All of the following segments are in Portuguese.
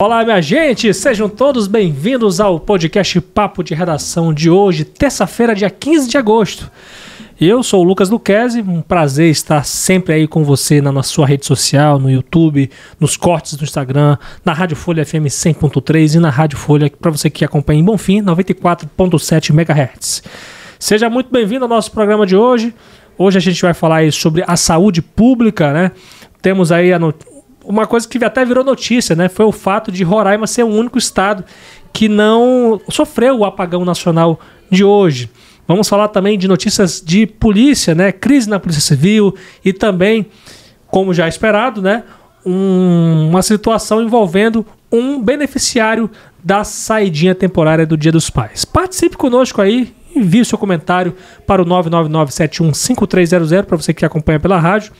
Olá, minha gente! Sejam todos bem-vindos ao podcast Papo de Redação de hoje, terça-feira, dia 15 de agosto. Eu sou o Lucas Luquezzi, um prazer estar sempre aí com você na sua rede social, no YouTube, nos cortes do Instagram, na Rádio Folha FM 100.3 e na Rádio Folha, para você que acompanha em Bonfim, 94.7 MHz. Seja muito bem-vindo ao nosso programa de hoje. Hoje a gente vai falar sobre a saúde pública, né? Temos aí a, uma coisa que até virou notícia, né? Foi o fato de Roraima ser o único estado que não sofreu o apagão nacional de hoje. Vamos falar também de notícias de polícia, né? Crise na Polícia Civil e também, como já esperado, né? Um, uma situação envolvendo um beneficiário da saidinha temporária do Dia dos Pais. Participe conosco aí, envie seu comentário para o 999715300 para você que acompanha pela rádio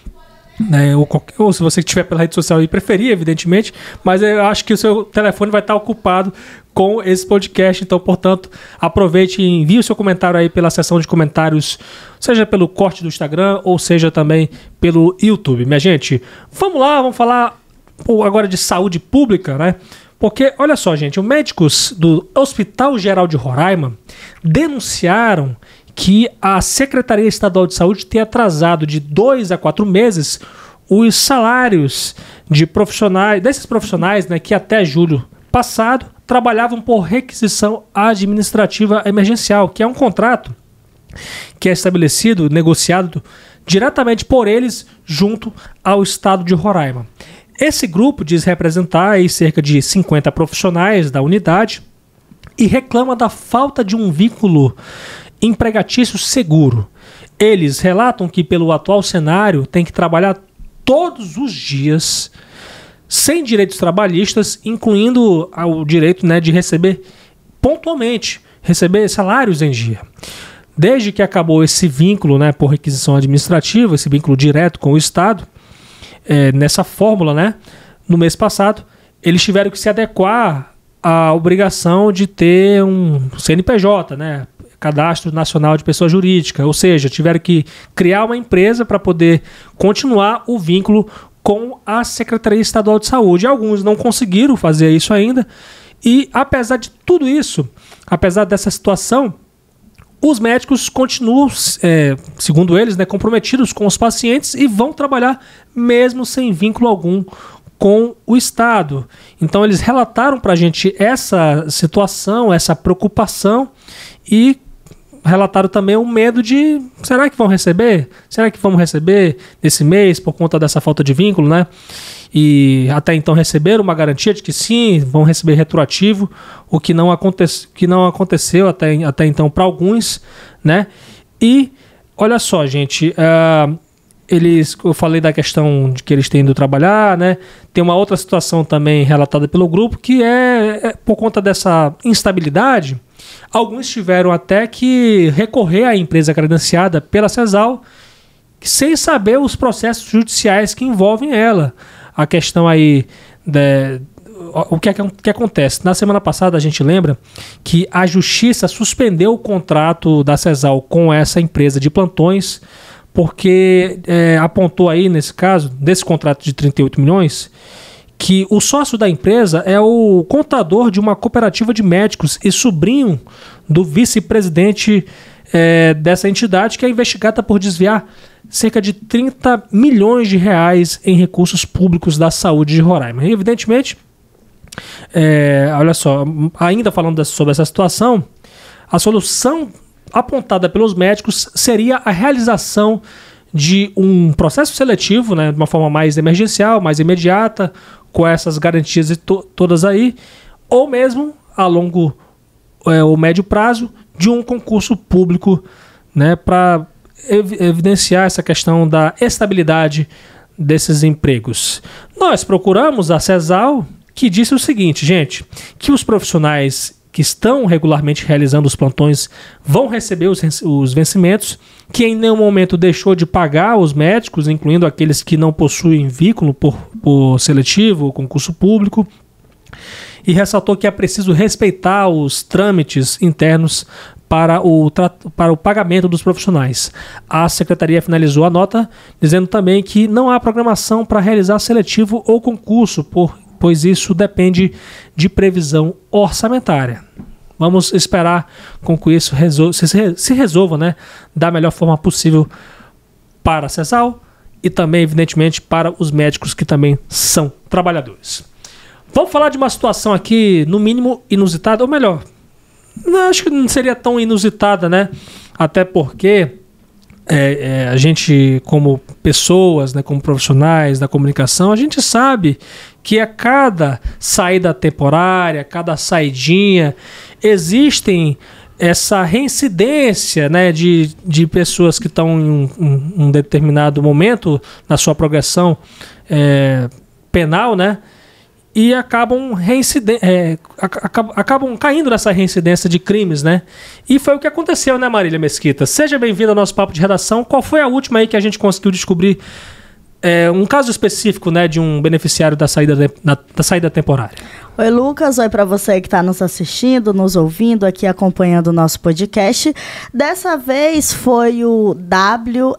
né, ou, qualquer, ou, se você estiver pela rede social e preferir, evidentemente, mas eu acho que o seu telefone vai estar ocupado com esse podcast, então, portanto, aproveite e envie o seu comentário aí pela seção de comentários, seja pelo corte do Instagram ou seja também pelo YouTube. Minha gente, vamos lá, vamos falar agora de saúde pública, né? Porque, olha só, gente, os médicos do Hospital Geral de Roraima denunciaram que a Secretaria Estadual de Saúde tem atrasado de dois a quatro meses os salários de profissionais, desses profissionais né, que até julho passado trabalhavam por requisição administrativa emergencial, que é um contrato que é estabelecido, negociado diretamente por eles junto ao estado de Roraima. Esse grupo diz representar aí cerca de 50 profissionais da unidade e reclama da falta de um vínculo empregatício seguro. Eles relatam que, pelo atual cenário, tem que trabalhar todos os dias sem direitos trabalhistas, incluindo o direito né, de receber pontualmente, receber salários em dia. Desde que acabou esse vínculo né, por requisição administrativa, esse vínculo direto com o Estado, é, nessa fórmula, né, no mês passado, eles tiveram que se adequar à obrigação de ter um CNPJ, né, Cadastro Nacional de Pessoa Jurídica, ou seja, tiveram que criar uma empresa para poder continuar o vínculo com a Secretaria Estadual de Saúde. Alguns não conseguiram fazer isso ainda, e apesar de tudo isso, apesar dessa situação, os médicos continuam, é, segundo eles, né, comprometidos com os pacientes e vão trabalhar mesmo sem vínculo algum com o Estado. Então eles relataram para a gente essa situação, essa preocupação e relataram também o medo de será que vão receber? Será que vamos receber nesse mês por conta dessa falta de vínculo, né? E até então receberam uma garantia de que sim, vão receber retroativo, o que não, aconte que não aconteceu até, até então para alguns, né? E olha só, gente, uh, eles, eu falei da questão de que eles têm ido trabalhar, né? Tem uma outra situação também relatada pelo grupo que é, é por conta dessa instabilidade Alguns tiveram até que recorrer à empresa credenciada pela CESAL sem saber os processos judiciais que envolvem ela. A questão aí de, o que, é, que acontece? Na semana passada a gente lembra que a justiça suspendeu o contrato da CESAL com essa empresa de plantões porque é, apontou aí nesse caso, desse contrato de 38 milhões, que o sócio da empresa é o contador de uma cooperativa de médicos e sobrinho do vice-presidente é, dessa entidade, que é investigada por desviar cerca de 30 milhões de reais em recursos públicos da saúde de Roraima. E, evidentemente, é, olha só, ainda falando sobre essa situação, a solução apontada pelos médicos seria a realização de um processo seletivo, né, de uma forma mais emergencial, mais imediata, com essas garantias to todas aí, ou mesmo a longo é, ou médio prazo de um concurso público né, para ev evidenciar essa questão da estabilidade desses empregos. Nós procuramos a CESAL, que disse o seguinte, gente, que os profissionais que estão regularmente realizando os plantões vão receber os, os vencimentos, que em nenhum momento deixou de pagar os médicos, incluindo aqueles que não possuem vínculo por, seletivo concurso público, e ressaltou que é preciso respeitar os trâmites internos para o, para o pagamento dos profissionais. A secretaria finalizou a nota dizendo também que não há programação para realizar seletivo ou concurso por pois isso depende de previsão orçamentária. Vamos esperar com que isso resol se, se resolva né, da melhor forma possível para a CESAL e também, evidentemente, para os médicos que também são trabalhadores. Vamos falar de uma situação aqui, no mínimo, inusitada, ou melhor, não, acho que não seria tão inusitada, né? Até porque é, é, a gente, como pessoas, né, como profissionais da comunicação, a gente sabe que a cada saída temporária, cada saidinha, existem essa reincidência né, de, de pessoas que estão em um, um, determinado momento na sua progressão é, penal, né? e acabam, é, acabam, acabam caindo nessa reincidência de crimes, né? E foi o que aconteceu, né, Marília Mesquita? Seja bem-vindo ao nosso papo de redação. Qual foi a última aí que a gente conseguiu descobrir é, um caso específico, né, de um beneficiário da saída, da, da saída temporária? Oi, Lucas. Oi para você que está nos assistindo, nos ouvindo aqui, acompanhando o nosso podcast. Dessa vez foi o WFN,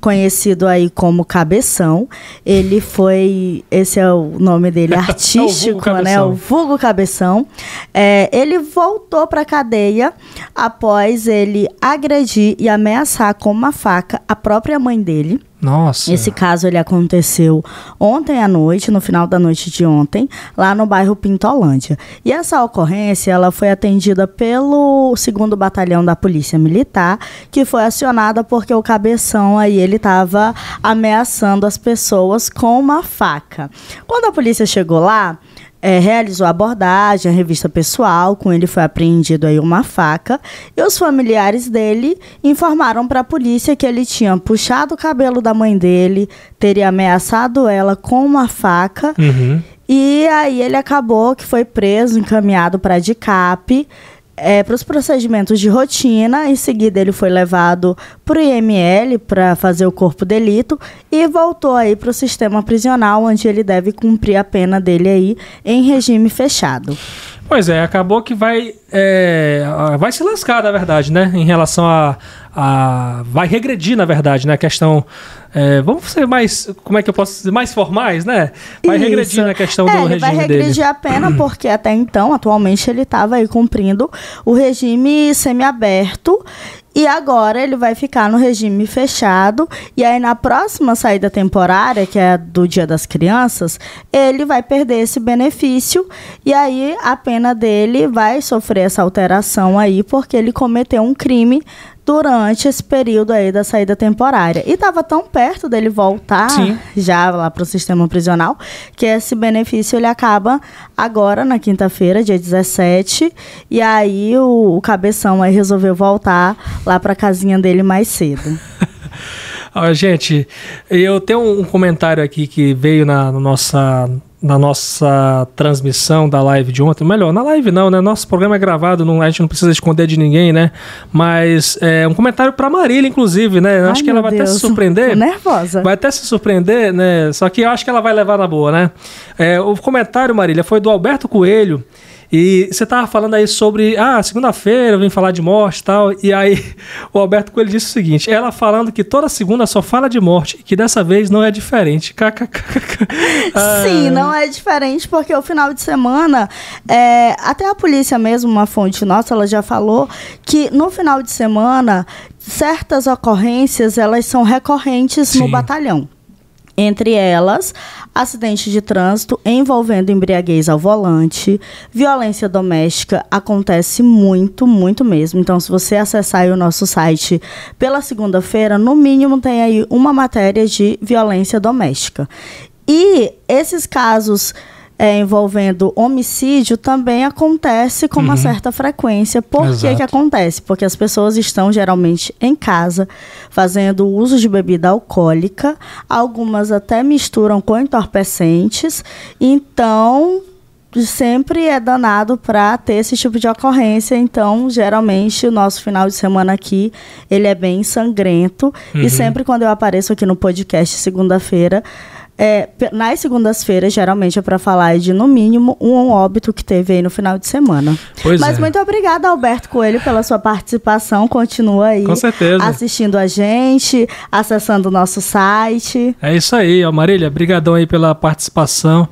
conhecido aí como Cabeção. Ele foi, esse é o nome dele artístico, é o né? O vulgo Cabeção. É, ele voltou para cadeia após ele agredir e ameaçar com uma faca a própria mãe dele. Nossa. Esse caso ele aconteceu ontem à noite, no final da noite de ontem, lá no bairro Pintolândia. E essa ocorrência, ela foi atendida pelo segundo batalhão da Polícia Militar, que foi acionada porque o cabeção aí ele estava ameaçando as pessoas com uma faca. Quando a polícia chegou lá, é, realizou a abordagem, a revista pessoal, com ele foi apreendido aí uma faca, e os familiares dele informaram para a polícia que ele tinha puxado o cabelo da mãe dele, teria ameaçado ela com uma faca, uhum. e aí ele acabou que foi preso, encaminhado para a DICAP, é, para os procedimentos de rotina. Em seguida, ele foi levado para o IML para fazer o corpo delito e voltou aí para o sistema prisional, onde ele deve cumprir a pena dele aí em regime fechado. Pois é, acabou que vai, é, vai se lascar, na verdade, né? Em relação a, a. Vai regredir, na verdade, né? A questão. É, vamos ser mais. Como é que eu posso dizer? Mais formais, né? Vai Isso. regredir na questão é, do regime dele. Vai regredir dele. a pena, porque até então, atualmente, ele estava aí cumprindo o regime semiaberto e agora ele vai ficar no regime fechado. E aí, na próxima saída temporária, que é do Dia das Crianças, ele vai perder esse benefício. E aí, a pena dele vai sofrer essa alteração aí, porque ele cometeu um crime durante esse período aí da saída temporária. E estava tão perto dele voltar Sim. já lá para o sistema prisional que esse benefício ele acaba agora na quinta-feira, dia 17, e aí o, o cabeção aí resolveu voltar lá para a casinha dele mais cedo. Gente, eu tenho um comentário aqui que veio na, na nossa na nossa transmissão da live de ontem, melhor, na live não, né? Nosso programa é gravado, não, a gente não precisa esconder de ninguém, né? Mas é um comentário para Marília, inclusive, né? Ai, acho que ela vai Deus. até se surpreender. Tô nervosa. Vai até se surpreender, né? Só que eu acho que ela vai levar na boa, né? É, o comentário, Marília, foi do Alberto Coelho. E você tava falando aí sobre, ah, segunda-feira eu vim falar de morte e tal. E aí o Alberto Coelho disse o seguinte: ela falando que toda segunda só fala de morte, e que dessa vez não é diferente. Sim, não é diferente, porque o final de semana, é, até a polícia mesmo, uma fonte nossa, ela já falou que no final de semana certas ocorrências elas são recorrentes Sim. no batalhão. Entre elas, acidente de trânsito envolvendo embriaguez ao volante, violência doméstica acontece muito, muito mesmo. Então, se você acessar o nosso site pela segunda-feira, no mínimo tem aí uma matéria de violência doméstica. E esses casos é, envolvendo homicídio também acontece com uhum. uma certa frequência. Por que, que acontece? Porque as pessoas estão geralmente em casa fazendo uso de bebida alcoólica, algumas até misturam com entorpecentes, então sempre é danado para ter esse tipo de ocorrência. Então, geralmente, o nosso final de semana aqui, ele é bem sangrento. Uhum. E sempre quando eu apareço aqui no podcast segunda-feira, é, nas segundas-feiras, geralmente é para falar de, no mínimo, um óbito que teve aí no final de semana. Pois Mas é. muito obrigada, Alberto Coelho, pela sua participação. Continua aí Com certeza. assistindo a gente, acessando o nosso site. É isso aí, ó, Marília. Brigadão aí pela participação.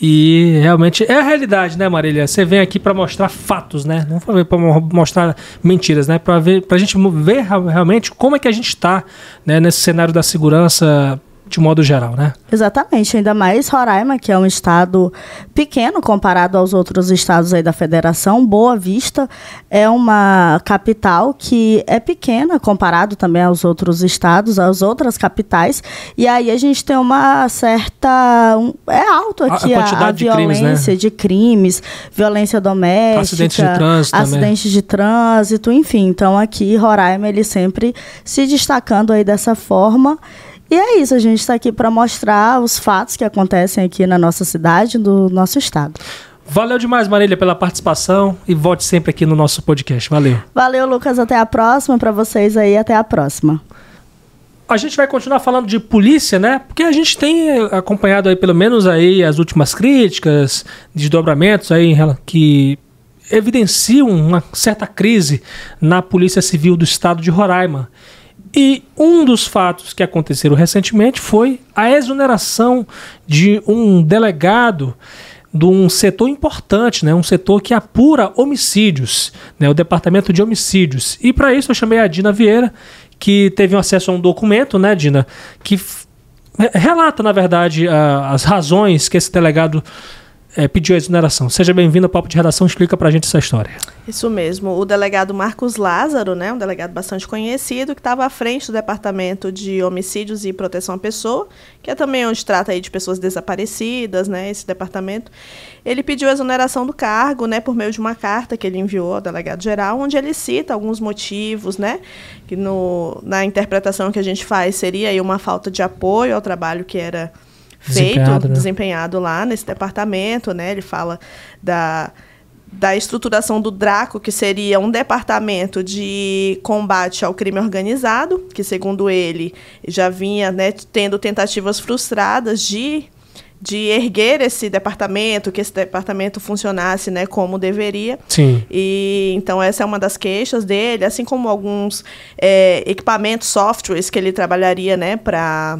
E realmente é a realidade, né, Marília? Você vem aqui para mostrar fatos, né? Não foi para mostrar mentiras, né? Para ver, pra gente ver realmente como é que a gente está, né, nesse cenário da segurança de modo geral, né? Exatamente, ainda mais Roraima, que é um estado pequeno comparado aos outros estados aí da federação. Boa Vista é uma capital que é pequena comparado também aos outros estados, às outras capitais. E aí a gente tem uma certa. um- é alto A- a aqui a, quantidade de crimes, violência né? de crimes, violência doméstica, Acidentes de trânsito também. acidentes de trânsito, enfim. Então aqui Roraima ele sempre se destacando aí dessa forma. E é isso, a gente está aqui para mostrar os fatos que acontecem aqui na nossa cidade, do nosso estado. Valeu demais, Marília, pela participação e volte sempre aqui no nosso podcast. Valeu. Valeu, Lucas, até a próxima para vocês aí, até a próxima. A gente vai continuar falando de polícia, né? Porque a gente tem eh, acompanhado aí pelo menos aí as últimas críticas, desdobramentos aí que evidenciam uma certa crise na Polícia Civil do Estado de Roraima. E um dos fatos que aconteceram recentemente foi a exoneração de um delegado de um setor importante, né? um setor que apura homicídios, né? o Departamento de Homicídios. E para isso eu chamei a Dina Vieira, que teve acesso a um documento, né, Dina, que relata, na verdade, a- as razões que esse delegado eh, pediu a exoneração. Seja bem-vindo ao Papo de Redação, explica pra gente essa história. Isso mesmo. O delegado Marcos Lázaro, né, um delegado bastante conhecido, que estava à frente do Departamento de Homicídios e Proteção à Pessoa, que é também onde trata aí de pessoas desaparecidas, né, esse departamento. Ele pediu a exoneração do cargo, né, por meio de uma carta que ele enviou ao delegado geral, onde ele cita alguns motivos, né, que no, na interpretação que a gente faz seria aí uma falta de apoio ao trabalho que era feito, Desempenhado, né? desempenhado lá nesse departamento, né? Ele fala da, da estruturação do DRACO, que seria um departamento de combate ao crime organizado, que segundo ele já vinha né, tendo tentativas frustradas de de erguer esse departamento, que esse departamento funcionasse, né, como deveria. Sim. E então essa é uma das queixas dele, assim como alguns é, equipamentos, softwares que ele trabalharia, né, para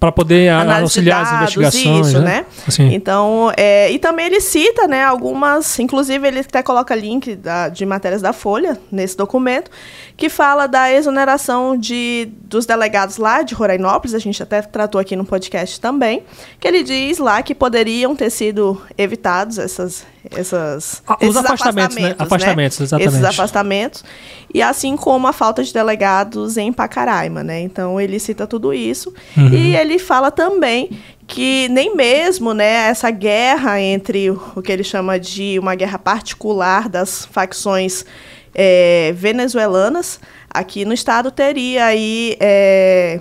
Para poder análise auxiliar de as dados, investigações, isso, né? né? Assim. Então, é, e também ele cita, né, algumas, inclusive ele até coloca link da- de matérias da Folha nesse documento, que fala da exoneração de, dos delegados lá de Rorainópolis, a gente até tratou aqui no podcast também, que ele diz lá que poderiam ter sido evitados essas, essas Ah, os esses afastamentos, né? Afastamentos, exatamente. Esses afastamentos, e assim como a falta de delegados em Pacaraima, né? Então ele cita tudo isso Uhum. e ele fala também que nem mesmo, né, essa guerra entre o que ele chama de uma guerra particular das facções eh, venezuelanas aqui no estado teria aí eh,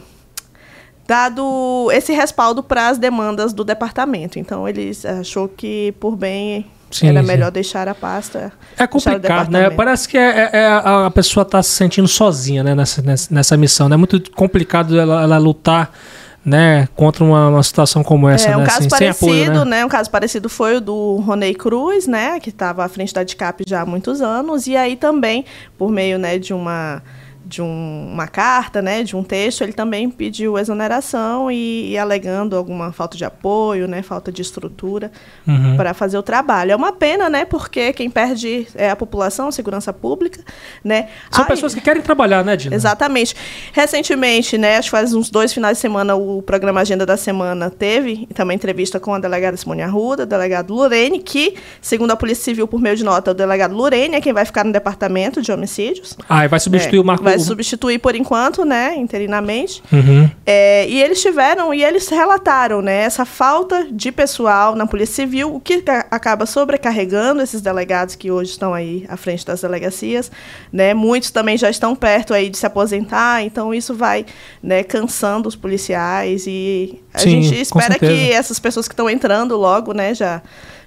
dado esse respaldo para as demandas do departamento. Então ele achou que por bem Sim, era sim. melhor deixar a pasta. É complicado, né? Parece que é, é- é a pessoa está se sentindo sozinha né? nessa, nessa, missão. É muito complicado ela, ela lutar né? contra uma, uma situação como essa. É, um né? caso assim, parecido, apoio, né? né? Um caso parecido foi o do Ronei Cruz, né? Que estava à frente da DICAP já há muitos anos. E aí também, por meio né, de uma de um- uma carta, né, de um texto, ele também pediu exoneração e, e alegando alguma falta de apoio, né, falta de estrutura Uhum. para fazer o trabalho. É uma pena, né, porque quem perde é a população, a segurança pública, né. São Ai, pessoas que querem trabalhar, né, Dina? Exatamente. Recentemente, né, acho que faz uns dois finais de semana, o programa Agenda da Semana teve também entrevista com a delegada Simone Arruda, o delegado Lorene, que, segundo a Polícia Civil, por meio de nota, o delegado Lorene é quem vai ficar no departamento de homicídios. Ah, e vai substituir É, o Marco. Vai substituir por enquanto, né, interinamente. Uhum. É, e eles tiveram, e eles relataram, né, essa falta de pessoal na Polícia Civil, o que ca- acaba sobrecarregando esses delegados que hoje estão aí à frente das delegacias, né, muitos também já estão perto aí de se aposentar, então isso vai, né, cansando os policiais e a Sim, gente espera que essas pessoas que estão entrando logo, né, já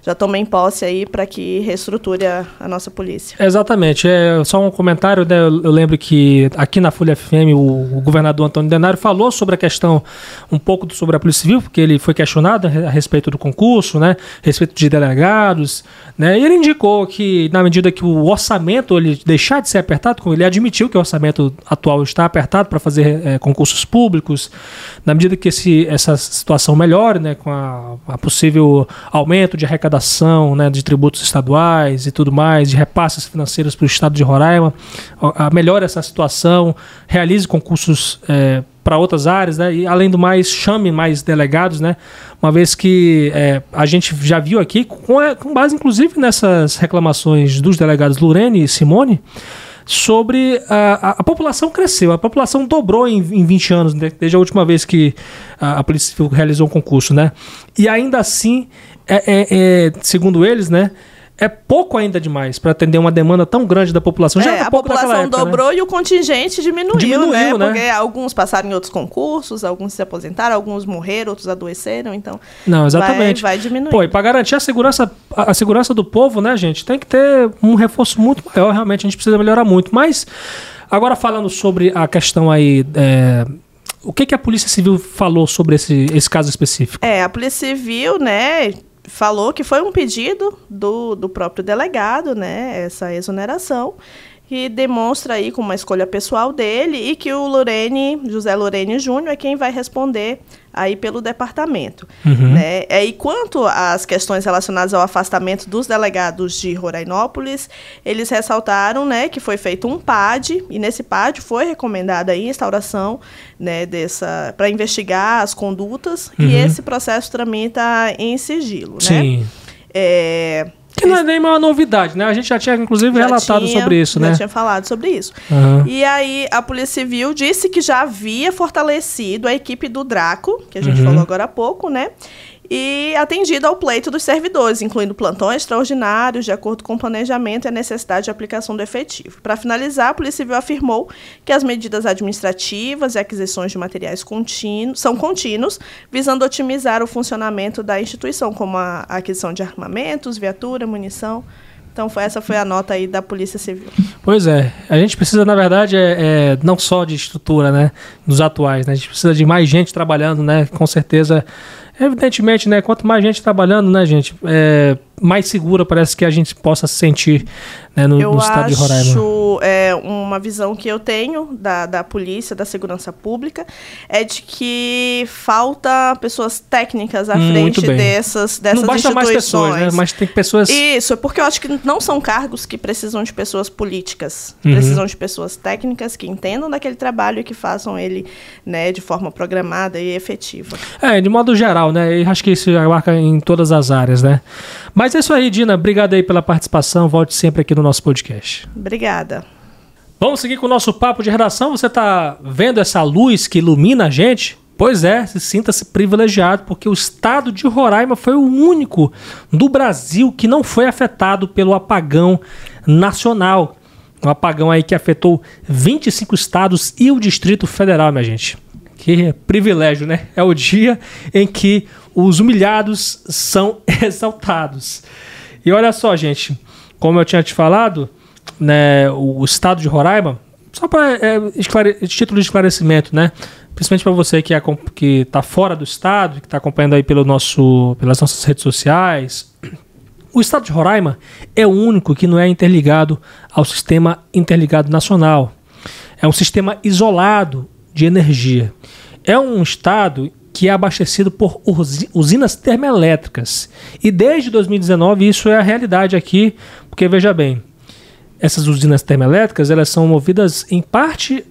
já tomem posse aí para que reestruture a, a, nossa polícia. Exatamente. É, só um comentário, né? eu, eu, lembro que aqui na Folha FM o, o, governador Antônio Denário falou sobre a questão, um pouco sobre a Polícia Civil, porque ele foi questionado a respeito do concurso, né? a respeito de delegados, né? e ele indicou que na medida que o orçamento ele deixar de ser apertado, como ele admitiu que o orçamento atual está apertado para fazer é, concursos públicos, na medida que esse, essa situação melhore, né, com a, a possível aumento de arrecadação né, de tributos estaduais e tudo mais, de repasses financeiros para o estado de Roraima, a, a melhore essa situação, realize concursos é, para outras áreas, né? E além do mais, chame mais delegados, né? Uma vez que é, a gente já viu aqui, com, com, base inclusive nessas reclamações dos delegados Lurene e Simone, sobre a, a, a, população cresceu, a população dobrou em, em 20 anos, né? desde a última vez que a, a Polícia realizou um concurso, né? E ainda assim, é, é, é, segundo eles, né? É pouco ainda demais para atender uma demanda tão grande da população. Já é, a população época, né? dobrou né? e o contingente diminuiu, diminuiu né? né? Porque alguns passaram em outros concursos, alguns se aposentaram, alguns morreram, outros adoeceram, então. Não, exatamente. Vai, vai diminuir. Pô, e para garantir a segurança, a segurança do povo, né, gente, tem que ter um reforço muito maior. Realmente a gente precisa melhorar muito. Mas agora falando sobre a questão aí. É, o que, que a Polícia Civil falou sobre esse, esse caso específico? É, a Polícia Civil, né, falou que foi um pedido do, do próprio delegado, né, essa exoneração, que demonstra aí com uma escolha pessoal dele e que o Lorene, José Lorene Júnior é quem vai responder aí pelo departamento. Uhum. Né? É, e quanto às questões relacionadas ao afastamento dos delegados de Rorainópolis, eles ressaltaram né, que foi feito um PAD, e nesse PAD foi recomendada a instauração né, dessa para investigar as condutas, uhum. e esse processo tramita em sigilo. Né? Sim. Né? É, que não é nem uma novidade, né? A gente já tinha, inclusive, já relatado tinha, sobre isso, já né? Já tinha falado sobre isso. Uhum. E aí, a Polícia Civil disse que já havia fortalecido a equipe do Draco, que a gente uhum. falou agora há pouco, né? E atendido ao pleito dos servidores, incluindo plantões extraordinários, de acordo com o planejamento e a necessidade de aplicação do efetivo. Para finalizar, a Polícia Civil afirmou que as medidas administrativas e aquisições de materiais contínuos são contínuos, visando otimizar o funcionamento da instituição, como a aquisição de armamentos, viatura, munição. Então foi, essa foi a nota aí da Polícia Civil. Pois é, a gente precisa, na verdade, é, é, não só de estrutura, né, dos atuais, né, a gente precisa de mais gente trabalhando, né, com certeza Evidentemente, né? Quanto mais gente trabalhando, né, gente, é, mais segura parece que a gente possa se sentir né, no, no estado de Roraima. Eu acho é, uma visão que eu tenho da, da polícia, da segurança pública, é de que falta pessoas técnicas à frente dessas, dessas não basta. Mais pessoas, né? Mas tem pessoas. Isso, porque eu acho que não são cargos que precisam de pessoas políticas. Uhum. Precisam de pessoas técnicas que entendam daquele trabalho e que façam ele né, de forma programada e efetiva. É, de modo geral, né? E acho que isso abarca em todas as áreas, né? Mas é isso aí, Dina. Obrigado aí pela participação. Volte sempre aqui no nosso podcast. Obrigada. Vamos seguir com o nosso papo de redação. Você está vendo essa luz que ilumina a gente? Pois é, se sinta-se privilegiado, porque o estado de Roraima foi o único do Brasil que não foi afetado pelo apagão nacional. Um apagão aí que afetou 25 estados e o Distrito Federal, minha gente. Que privilégio, né? É o dia em que os humilhados são exaltados. E olha só, gente, como eu tinha te falado, né, o estado de Roraima, só para é, título de esclarecimento, né? Principalmente para você que é, está fora do estado, que está acompanhando aí pelo nosso, pelas nossas redes sociais. O estado de Roraima é o único que não é interligado ao sistema interligado nacional. É um sistema isolado de energia. É um estado que é abastecido por usinas termoelétricas. E desde 2019 isso é a realidade aqui, porque veja bem, essas usinas termoelétricas elas são movidas em parte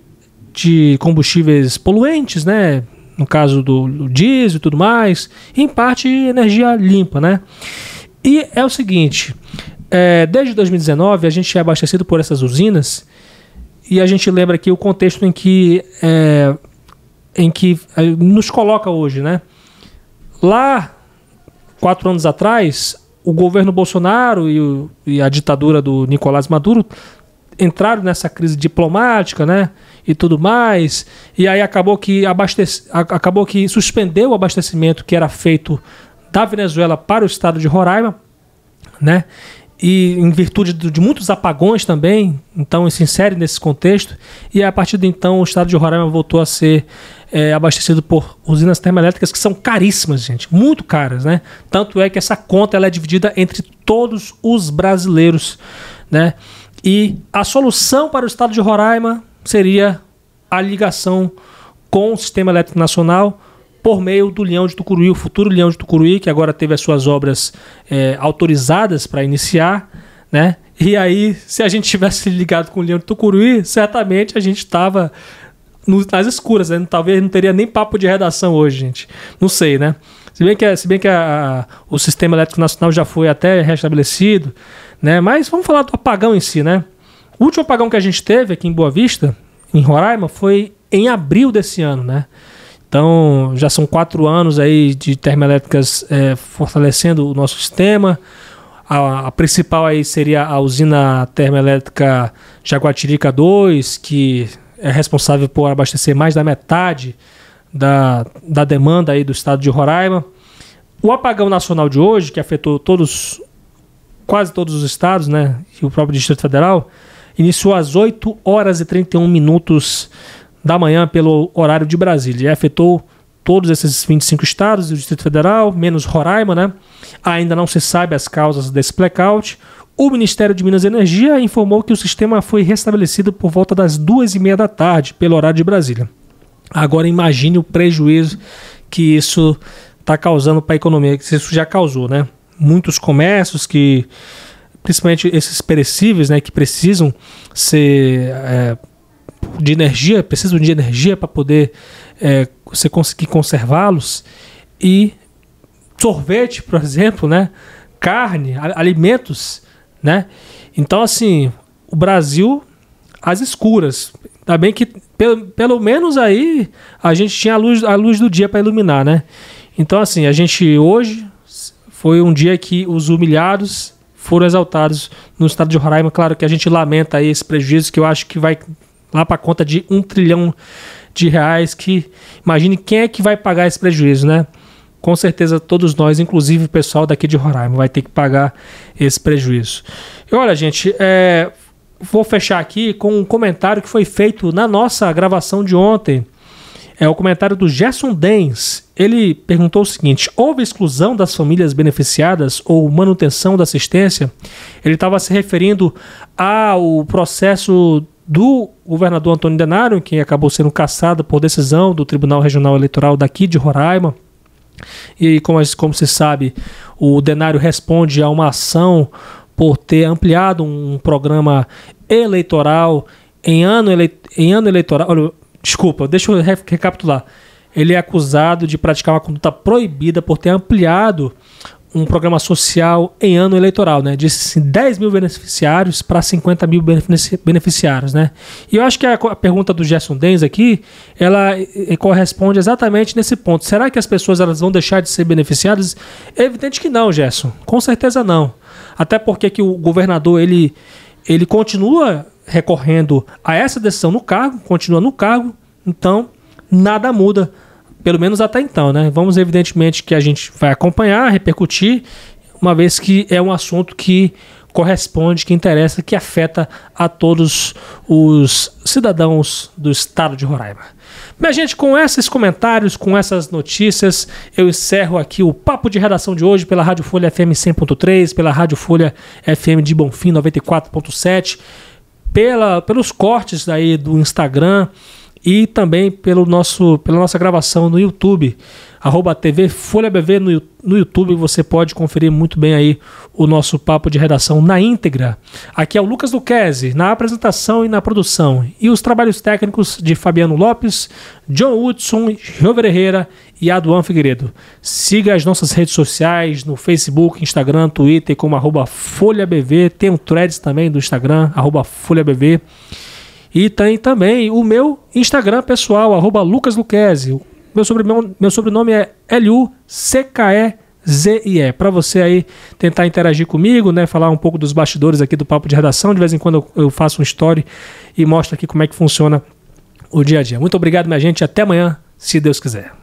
de combustíveis poluentes, né? No caso do, do diesel e tudo mais, em parte energia limpa, né? E é o seguinte, é, desde 2019 a gente é abastecido por essas usinas e a gente lembra aqui o contexto em que é, em que é, nos coloca hoje, né? Lá quatro anos atrás o governo Bolsonaro e, o, e, a ditadura do Nicolás Maduro entraram nessa crise diplomática, né? E tudo mais. E aí acabou que abastece, acabou que suspendeu o abastecimento que era feito da Venezuela para o estado de Roraima né? E em virtude de, muitos apagões também, então se insere nesse contexto. E a partir de então o estado de Roraima voltou a ser é, abastecido por usinas termoelétricas que são caríssimas, gente, muito caras, né? Tanto é que essa conta ela é dividida entre todos os brasileiros, né? E a solução para o estado de Roraima seria a ligação com o sistema elétrico nacional por meio do Leão de Tucuruí, o futuro Leão de Tucuruí, que agora teve as suas obras é, autorizadas para iniciar, né? E aí, se a gente tivesse ligado com o Leão de Tucuruí, certamente a gente estava nas escuras, né? Talvez não teria nem papo de redação hoje, gente. Não sei, né? Se bem que, se bem que a, a, o sistema elétrico nacional já foi até restabelecido, né? Mas vamos falar do apagão em si, né? O último apagão que a gente teve aqui em Boa Vista, em Roraima, foi em abril desse ano, né? Então, já são quatro anos aí de termoelétricas é, fortalecendo o nosso sistema. A, a, principal aí seria a usina termoelétrica Jaguatirica 2, que é responsável por abastecer mais da metade da, da demanda aí do estado de Roraima. O apagão nacional de hoje, que afetou todos, quase todos os estados, né, e o próprio Distrito Federal, iniciou às 8 horas e 31 minutos da manhã pelo horário de Brasília. E afetou todos esses 25 estados e o Distrito Federal, menos Roraima, né? Ainda não se sabe as causas desse blackout. O Ministério de Minas e Energia informou que o sistema foi restabelecido por volta das duas e meia da tarde, pelo horário de Brasília. Agora imagine o prejuízo que isso está causando para a economia, que isso já causou, né? Muitos comércios que, principalmente esses perecíveis, né, que precisam ser é, de energia, precisam de energia para poder é, você conseguir conservá-los. E sorvete, por exemplo, né? carne, alimentos, né? Então, assim, o Brasil, às escuras. Ainda bem que, pelo, pelo menos aí, a gente tinha a luz, a luz do dia para iluminar, né? Então, assim, a gente hoje foi um dia que os humilhados foram exaltados no estado de Roraima. Claro que a gente lamenta aí esse prejuízo que eu acho que vai lá para a conta de um trilhão de reais que imagine quem é que vai pagar esse prejuízo, né? Com certeza todos nós, inclusive o pessoal daqui de Roraima, vai ter que pagar esse prejuízo. E olha, gente, é, vou fechar aqui com um comentário que foi feito na nossa gravação de ontem. É o comentário do Gerson Dens. Ele perguntou o seguinte: houve exclusão das famílias beneficiadas ou manutenção da assistência? Ele estava se referindo ao processo do governador Antônio Denário, que acabou sendo cassado por decisão do Tribunal Regional Eleitoral daqui de Roraima. E como, como se sabe, o Denário responde a uma ação por ter ampliado um programa eleitoral em ano, ele, em ano eleitoral. Olha, desculpa, deixa eu recapitular. Ele é acusado de praticar uma conduta proibida por ter ampliado um programa social em ano eleitoral, né? De 10 mil beneficiários para 50 mil beneficiários, né? E eu acho que a, a pergunta do Gerson Denz aqui, ela e, corresponde exatamente nesse ponto. Será que as pessoas elas vão deixar de ser beneficiadas? É evidente que não, Gerson. Com certeza não. Até porque que o governador, ele, ele continua recorrendo a essa decisão no cargo, continua no cargo, então nada muda pelo menos até então, né? Vamos, evidentemente, que a gente vai acompanhar, repercutir, uma vez que é um assunto que corresponde, que interessa, que afeta a todos os cidadãos do estado de Roraima. Minha gente, com esses comentários, com essas notícias, eu encerro aqui o papo de redação de hoje pela Rádio Folha FM 100.3, pela Rádio Folha FM de Bonfim 94.7, pela, pelos cortes aí do Instagram e também pelo nosso, pela nossa gravação no YouTube, arroba TV Folha BV no, no YouTube, você pode conferir muito bem aí o nosso papo de redação na íntegra. Aqui é o Lucas Duquese, na apresentação e na produção, e os trabalhos técnicos de Fabiano Lopes, John Hudson, Jover Herrera e Aduan Figueiredo. Siga as nossas redes sociais no Facebook, Instagram, Twitter como arroba Folha BV, tem um threads também do Instagram, arroba Folha BV. E tem também o meu Instagram pessoal, arroba Lucas Luquezzi. Meu sobrenome, meu sobrenome é L-U-C-K-E-Z-I-E. Para você aí tentar interagir comigo, né? Falar um pouco dos bastidores aqui do Papo de Redação. De vez em quando eu, eu faço um story e mostro aqui como é que funciona o dia a dia. Muito obrigado, minha gente. Até amanhã, se Deus quiser.